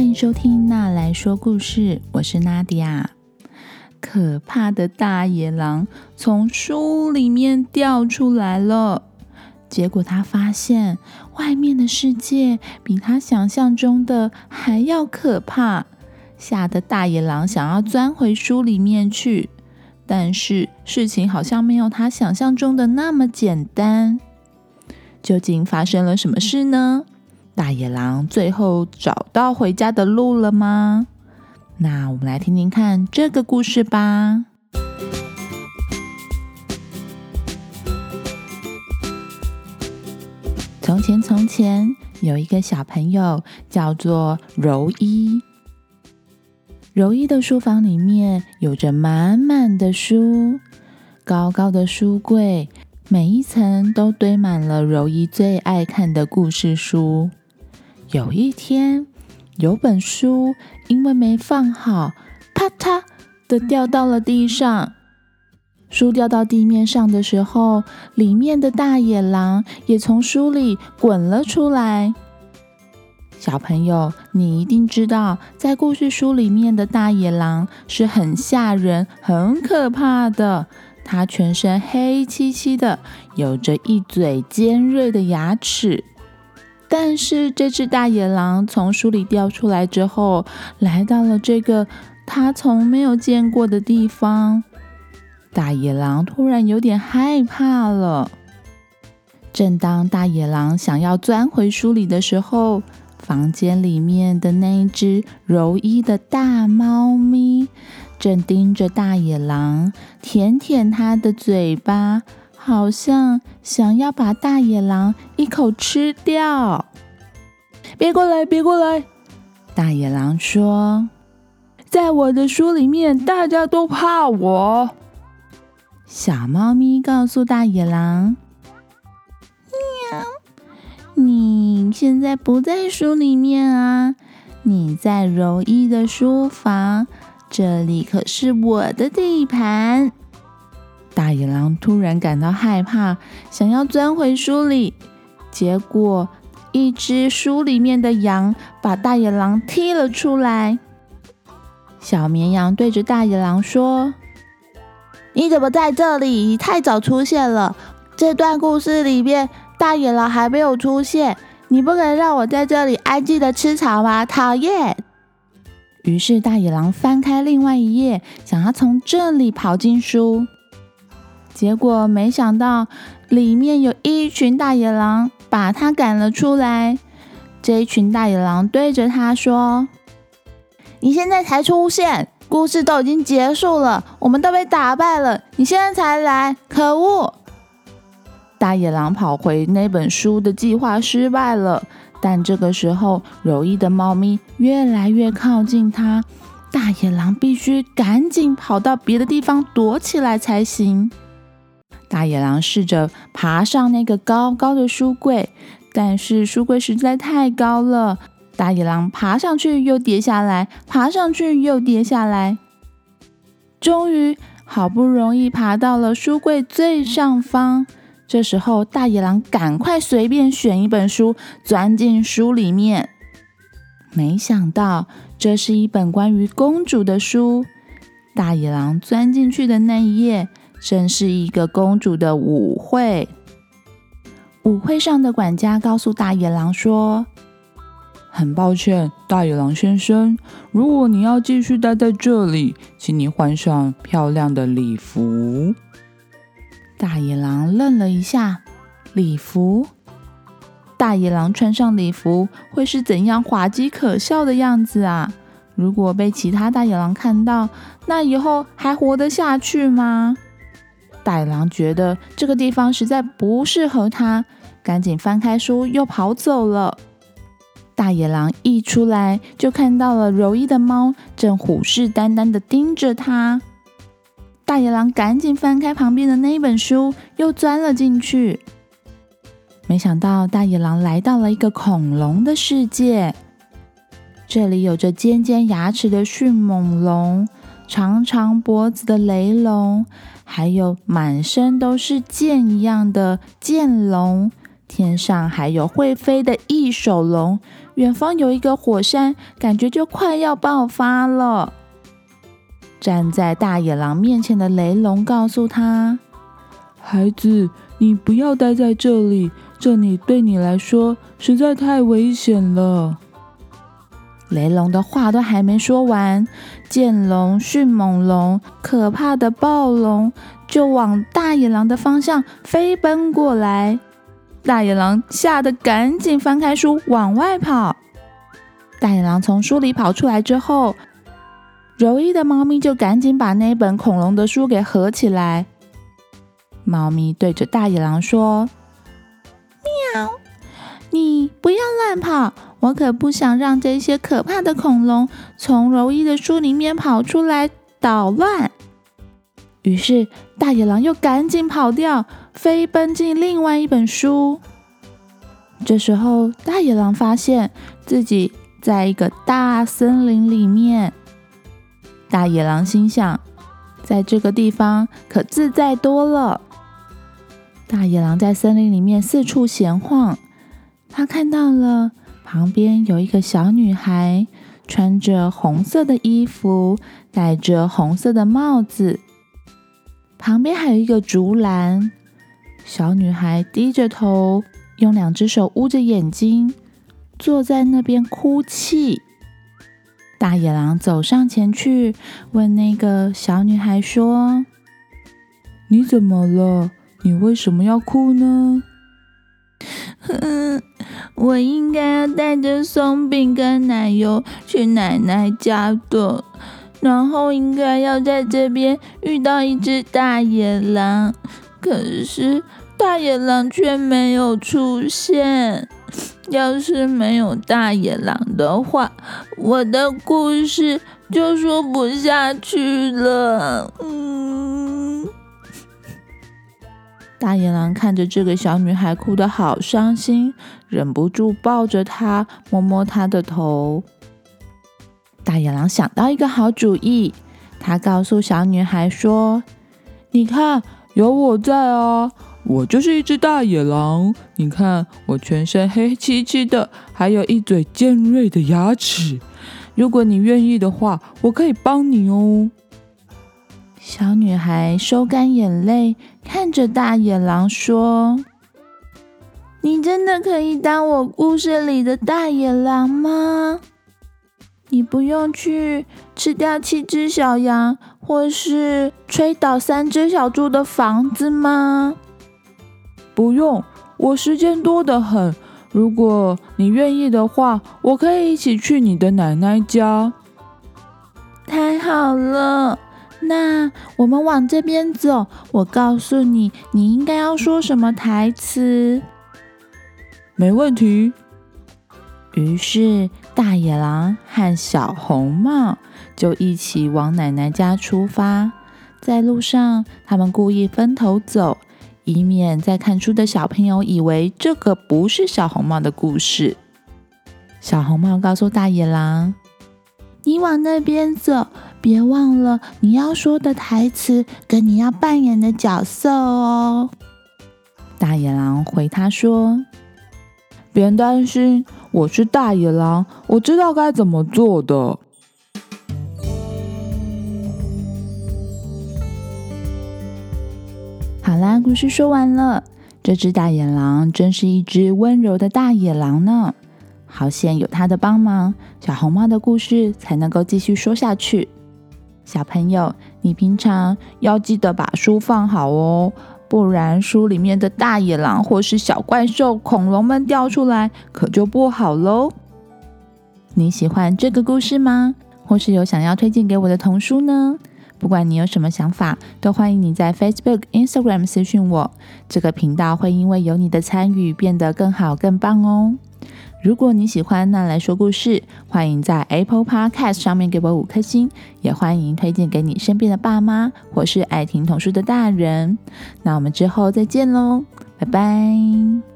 欢迎收听娜来说故事，我是娜迪亚。可怕的大野狼从书里面掉出来了，结果他发现外面的世界比他想象中的还要可怕，吓得大野狼想要钻回书里面去。但是事情好像没有他想象中的那么简单。究竟发生了什么事呢？大野狼最后找到回家的路了吗？那我们来听听看这个故事吧。从前，从前有一个小朋友叫做柔一。柔一的书房里面有着满满的书，高高的书柜，每一层都堆满了柔一最爱看的故事书。有一天，有本书。因为没放好，啪嗒的掉到了地上。书掉到地面上的时候，里面的大野狼也从书里滚了出来。小朋友，你一定知道，在故事书里面的大野狼是很吓人、很可怕的。它全身黑漆漆的，有着一嘴尖锐的牙齿。但是这只大野狼从书里掉出来之后，来到了这个他从没有见过的地方。大野狼突然有点害怕了。正当大野狼想要钻回书里的时候，房间里面的那只柔伊的大猫咪正盯着大野狼，舔舔它的嘴巴。好像想要把大野狼一口吃掉！别过来，别过来！大野狼说：“在我的书里面，大家都怕我。”小猫咪告诉大野狼：“喵，你现在不在书里面啊，你在柔一的书房，这里可是我的地盘。”大野狼突然感到害怕，想要钻回书里，结果一只书里面的羊把大野狼踢了出来。小绵羊对着大野狼说：“你怎么在这里？你太早出现了。这段故事里面，大野狼还没有出现，你不能让我在这里安静的吃草吗？讨厌！”于是大野狼翻开另外一页，想要从这里跑进书。结果没想到，里面有一群大野狼把他赶了出来。这一群大野狼对着他说：“你现在才出现，故事都已经结束了，我们都被打败了，你现在才来，可恶！”大野狼跑回那本书的计划失败了。但这个时候，柔意的猫咪越来越靠近他，大野狼必须赶紧跑到别的地方躲起来才行。大野狼试着爬上那个高高的书柜，但是书柜实在太高了。大野狼爬上去又跌下来，爬上去又跌下来。终于，好不容易爬到了书柜最上方。这时候，大野狼赶快随便选一本书，钻进书里面。没想到，这是一本关于公主的书。大野狼钻进去的那一页。正是一个公主的舞会。舞会上的管家告诉大野狼说：“很抱歉，大野狼先生，如果你要继续待在这里，请你换上漂亮的礼服。”大野狼愣了一下，礼服？大野狼穿上礼服会是怎样滑稽可笑的样子啊？如果被其他大野狼看到，那以后还活得下去吗？大野狼觉得这个地方实在不适合他，赶紧翻开书又跑走了。大野狼一出来就看到了柔意的猫正虎视眈眈的盯着他。大野狼赶紧翻开旁边的那本书，又钻了进去。没想到大野狼来到了一个恐龙的世界，这里有着尖尖牙齿的迅猛龙。长长脖子的雷龙，还有满身都是剑一样的剑龙，天上还有会飞的翼手龙，远方有一个火山，感觉就快要爆发了。站在大野狼面前的雷龙告诉他：“孩子，你不要待在这里，这里对你来说实在太危险了。”雷龙的话都还没说完，剑龙、迅猛龙、可怕的暴龙就往大野狼的方向飞奔过来。大野狼吓得赶紧翻开书往外跑。大野狼从书里跑出来之后。柔意的猫咪就赶紧把那本恐龙的书给合起来。猫咪对着大野狼说：“喵，你不要乱跑，我可不想让这些可怕的恐龙从柔伊的书里面跑出来捣乱。”于是大野狼又赶紧跑掉，飞奔进另外一本书。这时候，大野狼发现自己在一个大森林里面。大野狼心想，在这个地方可自在多了。大野狼在森林里面四处闲晃，他看到了旁边有一个小女孩，穿着红色的衣服，戴着红色的帽子，旁边还有一个竹篮。小女孩低着头，用两只手捂着眼睛，坐在那边哭泣。大野狼走上前去，问那个小女孩说：“你怎么了？你为什么要哭呢？”“哼，我应该要带着松饼跟奶油去奶奶家的，然后应该要在这边遇到一只大野狼，可是大野狼却没有出现。”要是没有大野狼的话，我的故事就说不下去了。嗯，大野狼看着这个小女孩哭得好伤心，忍不住抱着她，摸摸她的头。大野狼想到一个好主意，他告诉小女孩说：“你看，有我在啊。”我就是一只大野狼，你看我全身黑漆漆的，还有一嘴尖锐的牙齿。如果你愿意的话，我可以帮你哦。小女孩收干眼泪，看着大野狼说：“你真的可以当我故事里的大野狼吗？你不用去吃掉七只小羊，或是吹倒三只小猪的房子吗？”不用，我时间多得很。如果你愿意的话，我可以一起去你的奶奶家。太好了，那我们往这边走。我告诉你，你应该要说什么台词。没问题。于是，大野狼和小红帽就一起往奶奶家出发。在路上，他们故意分头走。以免在看书的小朋友以为这个不是小红帽的故事。小红帽告诉大野狼：“你往那边走，别忘了你要说的台词跟你要扮演的角色哦。”大野狼回他说：“别担心，我是大野狼，我知道该怎么做的。”好啦，故事说完了。这只大野狼真是一只温柔的大野狼呢。好险有它的帮忙，小红帽的故事才能够继续说下去。小朋友，你平常要记得把书放好哦，不然书里面的大野狼或是小怪兽、恐龙们掉出来，可就不好喽。你喜欢这个故事吗？或是有想要推荐给我的童书呢？不管你有什么想法，都欢迎你在 Facebook、Instagram 私讯我。这个频道会因为有你的参与变得更好、更棒哦。如果你喜欢那来说故事，欢迎在 Apple Podcast 上面给我五颗星，也欢迎推荐给你身边的爸妈或是爱听童书的大人。那我们之后再见喽，拜拜。